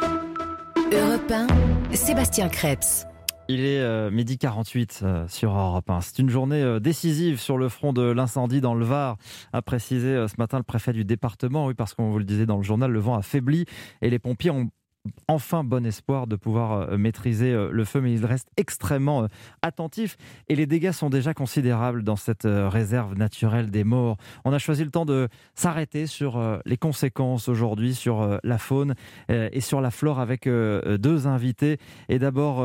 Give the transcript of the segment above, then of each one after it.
Europe 1, Sébastien Krebs. Il est euh, midi 48 euh, sur Europe 1. C'est une journée euh, décisive sur le front de l'incendie dans le Var, a précisé ce matin le préfet du département. Oui, parce qu'on vous le disait dans le journal, le vent a faibli et les pompiers ont enfin bon espoir de pouvoir euh, maîtriser euh, le feu, mais il reste extrêmement euh, attentif et les dégâts sont déjà considérables dans cette réserve naturelle des morts. On a choisi le temps de s'arrêter sur les conséquences aujourd'hui sur la faune et sur la flore avec deux invités. Et d'abord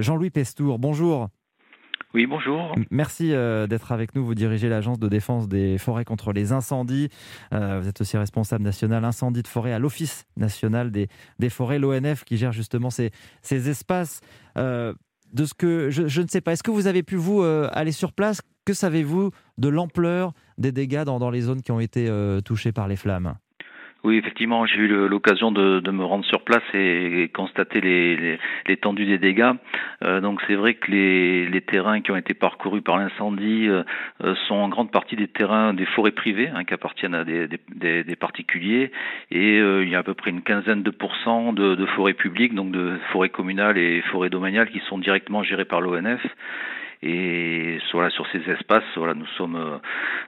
Jean-Louis Pestour, bonjour. Oui, bonjour. Merci euh, d'être avec nous. Vous dirigez l'Agence de défense des forêts contre les incendies. Euh, vous êtes aussi responsable national incendie de forêt à l'Office national des, forêts, l'ONF, qui gère justement ces, ces espaces. Euh, de ce que je, ne sais pas, est-ce que vous avez pu vous aller sur place? Que savez-vous de l'ampleur des dégâts dans, les zones qui ont été touchées par les flammes? Oui, effectivement, j'ai eu l'occasion de, me rendre sur place et, constater l'étendue des dégâts. Euh, donc c'est vrai que les, terrains qui ont été parcourus par l'incendie euh, euh, sont en grande partie des terrains des forêts privées hein, qui appartiennent à des particuliers et il y a à peu près une quinzaine de pourcents de, de forêts publiques, donc de forêts communales et forêts domaniales qui sont directement gérées par l'ONF. Et voilà, sur ces espaces, voilà, nous sommes euh,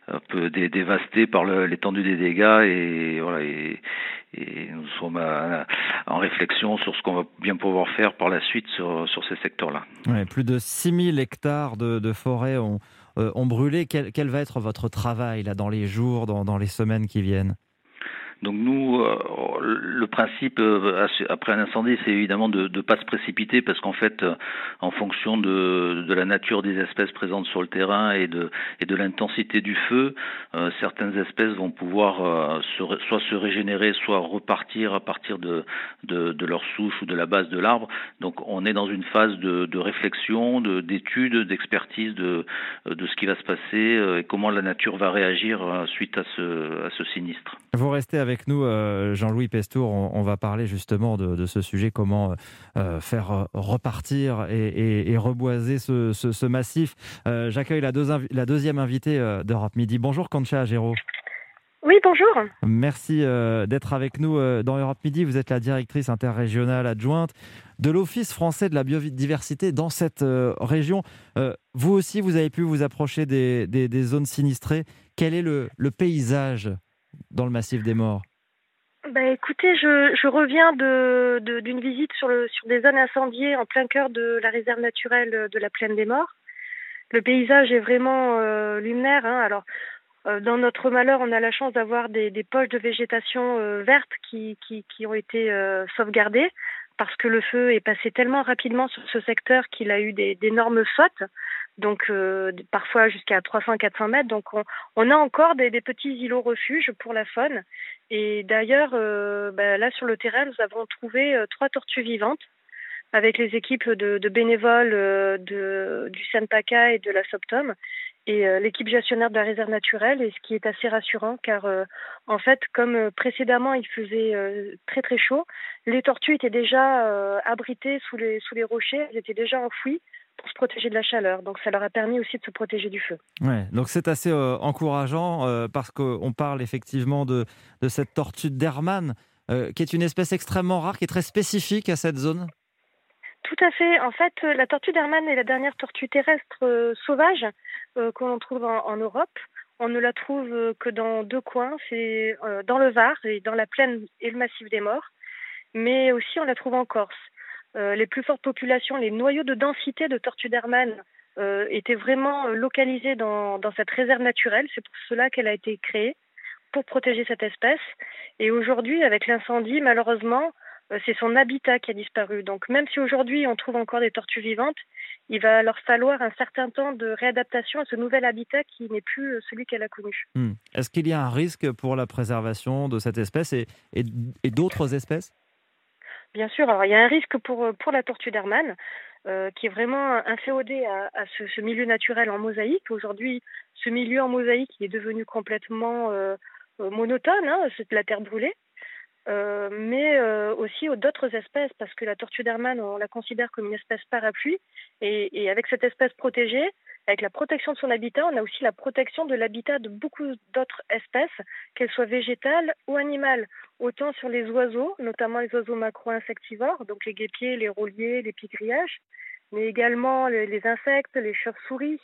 un peu dévastés par l'étendue des dégâts et voilà et, nous sommes en réflexion sur ce qu'on va bien pouvoir faire par la suite sur, ces secteurs-là. Plus de 6000 hectares de, de forêt ont, euh, ont brûlé. Quel, va être votre travail là, dans les jours, dans les semaines qui viennent? Donc nous, euh, le principe euh, après un incendie, c'est évidemment de ne pas se précipiter parce qu'en fait, euh, en fonction de, la nature des espèces présentes sur le terrain et de, l'intensité du feu, certaines espèces vont pouvoir soit se régénérer, soit repartir à partir de, leur souche ou de la base de l'arbre. Donc on est dans une phase de, réflexion, d'étude, d'expertise de, ce qui va se passer et comment la nature va réagir suite à ce, sinistre. Avec nous, euh, Jean-Louis Pestour. On, va parler justement de, ce sujet, comment euh, faire repartir et, reboiser ce, massif. Euh, j'accueille la, deuxième invitée d'Europe Midi. Bonjour, Concha Agero. Oui, bonjour. Merci d'être avec nous dans Europe Midi. Vous êtes la directrice interrégionale adjointe de l'Office français de la biodiversité dans cette région. vous aussi, vous avez pu vous approcher des, zones sinistrées. Quel est le paysage dans le massif des morts bah, écoutez, je, reviens de, d'une visite sur, le, sur des zones incendiées en plein cœur de la réserve naturelle de la Plaine des Morts. Le paysage est vraiment euh, luminaire. Hein. Alors, euh, dans notre malheur, on a la chance d'avoir des, poches de végétation euh, verte qui, qui, qui, ont été euh, sauvegardées parce que le feu est passé tellement rapidement sur ce secteur qu'il a eu d'énormes sautes donc euh, parfois jusqu'à 300-400 mètres. Donc on, a encore des, petits îlots refuges pour la faune. Et d'ailleurs, euh, bah, là sur le terrain, nous avons trouvé euh, trois tortues vivantes avec les équipes de, bénévoles de, du Sanpaka et de la Soptom et l'équipe gestionnaire de la réserve naturelle, et ce qui est assez rassurant car en fait, comme précédemment il faisait très très chaud, les tortues étaient déjà abritées sous les, sous les rochers, elles étaient déjà enfouies pour se protéger de la chaleur. Donc ça leur a permis aussi de se protéger du feu. Ouais, donc c'est assez euh, encourageant euh, parce qu'on parle effectivement de, de cette tortue d'Hermann, euh, qui est une espèce extrêmement rare, qui est très spécifique à cette zone. Tout à fait. En fait, la tortue d'Hermann est la dernière tortue terrestre sauvage qu'on trouve en, Europe. On ne la trouve que dans deux coins, c'est dans le Var et dans la plaine et le massif des Morts, mais aussi on la trouve en Corse. Euh, les plus fortes populations, les noyaux de densité de tortues d'Hermann euh, étaient vraiment euh, localisés dans cette réserve naturelle. C'est pour cela qu'elle a été créée, pour protéger cette espèce. Et aujourd'hui, avec l'incendie, malheureusement, c'est son habitat qui a disparu. Donc même si aujourd'hui on trouve encore des tortues vivantes, il va leur falloir un certain temps de réadaptation à ce nouvel habitat qui n'est plus celui qu'elle a connu. Hmm. Est-ce qu'il y a un risque pour la préservation de cette espèce et, et d'autres espèces? Bien sûr, alors il y a un risque pour, euh, pour la tortue d'Hermann, euh, qui est vraiment inféodé à, à ce, ce, milieu naturel en mosaïque. Aujourd'hui, ce milieu en mosaïque est devenu complètement euh, euh monotone, hein, c'est de la terre brûlée. Euh, mais euh, aussi d'autres espèces, parce que la tortue d'Hermann, on la considère comme une espèce parapluie, et, avec cette espèce protégée, avec la protection de son habitat, on a aussi la protection de l'habitat de beaucoup d'autres espèces, qu'elles soient végétales ou animales. Autant sur les oiseaux, notamment les oiseaux macro-insectivores, donc les guépiers, les rouliers, les pigrillages, mais également les, insectes, les chauves-souris.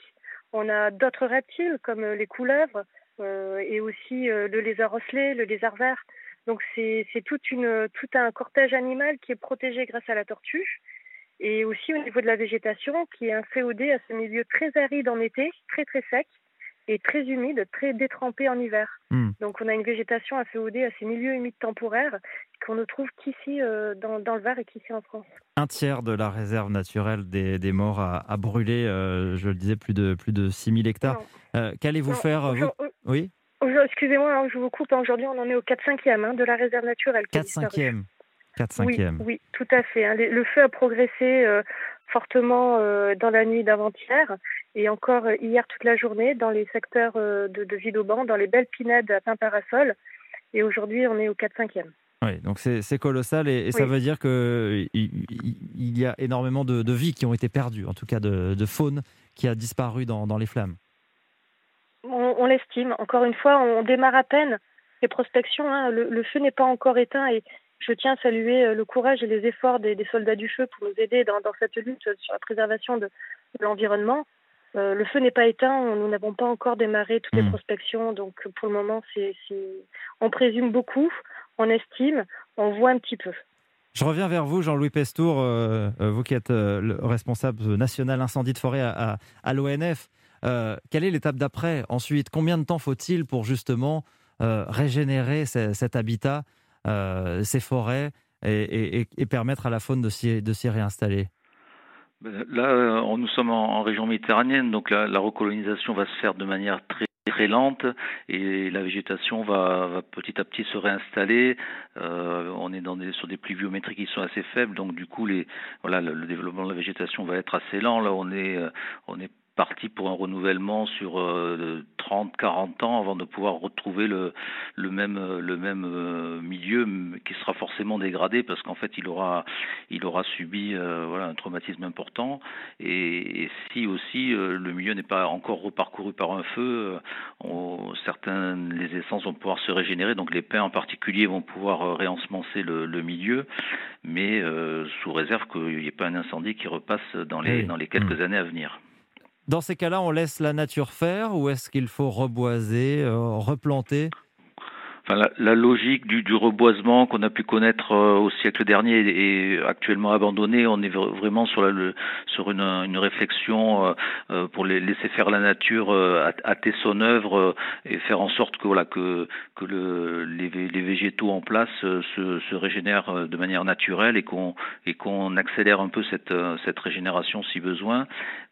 On a d'autres reptiles comme les couleuvres euh, et aussi le lézard osselé, le lézard vert. Donc c'est tout un cortège animal qui est protégé grâce à la tortue. Et aussi au niveau de la végétation, qui est un COD à ce milieu très aride en été, très très sec, et très humide, très détrempé en hiver. Hmm. Donc on a une végétation à FEOD à ces milieux humides temporaires qu'on ne trouve qu'ici euh, dans, dans, le Var et qu'ici en France. Un tiers de la réserve naturelle des, des morts a, brûlé, euh, je le disais, plus de, plus de 6000 hectares. Euh, qu'allez-vous faire Oui? Excusez-moi, hein, je vous coupe. Aujourd'hui, on en est au 4-5e hein, de la réserve naturelle. 4-5e 4 oui, oui, tout à fait. Hein. Le feu a progressé fortement dans la nuit d'avant-hier et encore euh, hier toute la journée dans les secteurs euh, de, de Vidauban, dans les belles pinèdes à Pin-Parasol. Et aujourd'hui, on est au 4-5e. Oui, donc c'est colossal et, ça veut dire qu'il il y a énormément de, de, vies qui ont été perdues, en tout cas de, de faune qui a disparu dans, dans les flammes. On, l'estime. Encore une fois, on démarre à peine les prospections. Hein. Le, feu n'est pas encore éteint et je tiens à saluer euh, le courage et les efforts des, des soldats du feu pour nous aider dans, dans cette lutte sur la préservation de l'environnement. Euh, le feu n'est pas éteint, nous n'avons pas encore démarré toutes les hmm. prospections, donc pour le moment, c'est, on présume beaucoup, on estime, on voit un petit peu. Je reviens vers vous, Jean-Louis Pestour, euh, vous qui êtes le responsable national incendie de forêt à, l'ONF. Quelle est l'étape d'après Ensuite, combien de temps faut-il pour justement régénérer cet habitat, ces forêts, et, permettre à la faune de s'y réinstaller? Ben, là, euh, nous sommes en, région méditerranéenne, donc la, recolonisation va se faire de manière très très lente et la végétation va, petit à petit se réinstaller. Euh, on est dans des, sur des pluviométries qui sont assez faibles, donc du coup le, développement de la végétation va être assez lent. Là on est euh, on est parti pour un renouvellement sur 30-40 euh, ans avant de pouvoir retrouver le, le même, le même euh, milieu qui sera forcément dégradé parce qu'en fait il aura, il aura subi euh, voilà, un traumatisme important et, si aussi le milieu n'est pas encore reparcouru par un feu, on, certaines les essences vont pouvoir se régénérer, donc les pins en particulier vont pouvoir réensemencer le, le milieu, mais sous réserve qu'il n'y ait pas un incendie qui repasse dans les, dans les quelques mmh. années à venir. Dans ces cas-là, on laisse la nature faire ou est-ce qu'il faut reboiser, euh, replanter? La, logique du, reboisement qu'on a pu connaître euh, au siècle dernier est actuellement abandonnée. On est vraiment sur, une, réflexion euh, pour laisser faire la nature, hâter son œuvre et faire en sorte que, les, végétaux en place se, régénèrent de manière naturelle et qu'on accélère un peu cette régénération si besoin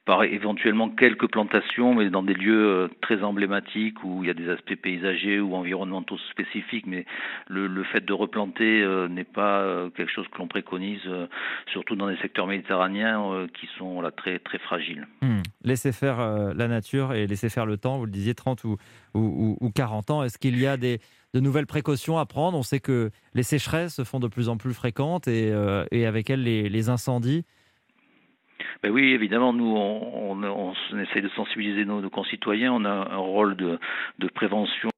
par éventuellement quelques plantations, mais dans des lieux euh, très emblématiques où il y a des aspects paysagers ou environnementaux spécifiques. Mais le, fait de replanter euh, n'est pas euh, quelque chose que l'on préconise, surtout dans les secteurs méditerranéens qui sont là, très, très fragiles. Hmm. Laissez faire la nature et laisser faire le temps, vous le disiez, 30 ou, ou, ou 40 ans. Est-ce qu'il y a des, de nouvelles précautions à prendre? On sait que les sécheresses se font de plus en plus fréquentes et, avec elles les, les incendies. Ben oui, évidemment, nous, on, on, de sensibiliser nos, concitoyens. On a un rôle de prévention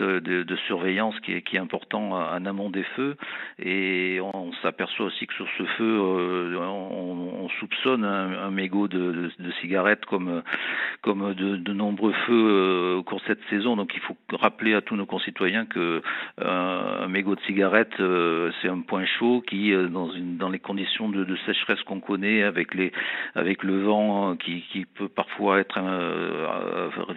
de, de, surveillance qui est, important en amont des feux. Et on, s'aperçoit aussi que sur ce feu euh, on, on, soupçonne un, un mégot de, de, cigarettes comme comme de, nombreux feux euh, au cours de cette saison. Donc il faut rappeler à tous nos concitoyens que euh, un mégot de cigarette c'est un point chaud qui dans dans les conditions de, sécheresse qu'on connaît avec les avec le vent qui, qui peut parfois être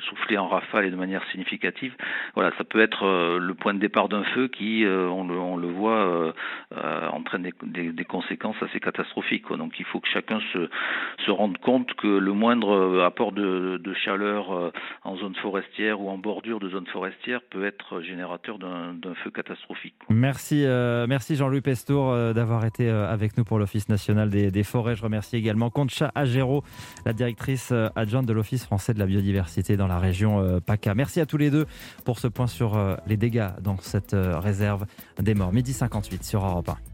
soufflé en rafale et de manière significative. Voilà ça peut être euh, le point de départ d'un feu qui, euh, on le, voit, euh, entraîne des, conséquences assez catastrophiques. Donc il faut que chacun se, rende compte que le moindre apport de, chaleur en zone forestière ou en bordure de zone forestière peut être générateur d'un feu catastrophique. Merci, merci Jean-Louis Pestour d'avoir été avec nous pour l'Office national des, forêts. Je remercie également Concha Agéro, la directrice adjointe de l'Office français de la biodiversité dans la région PACA. Merci à tous les deux pour ce point sur euh, les dégâts dans cette euh, réserve des morts. Midi 58 sur Europe 1.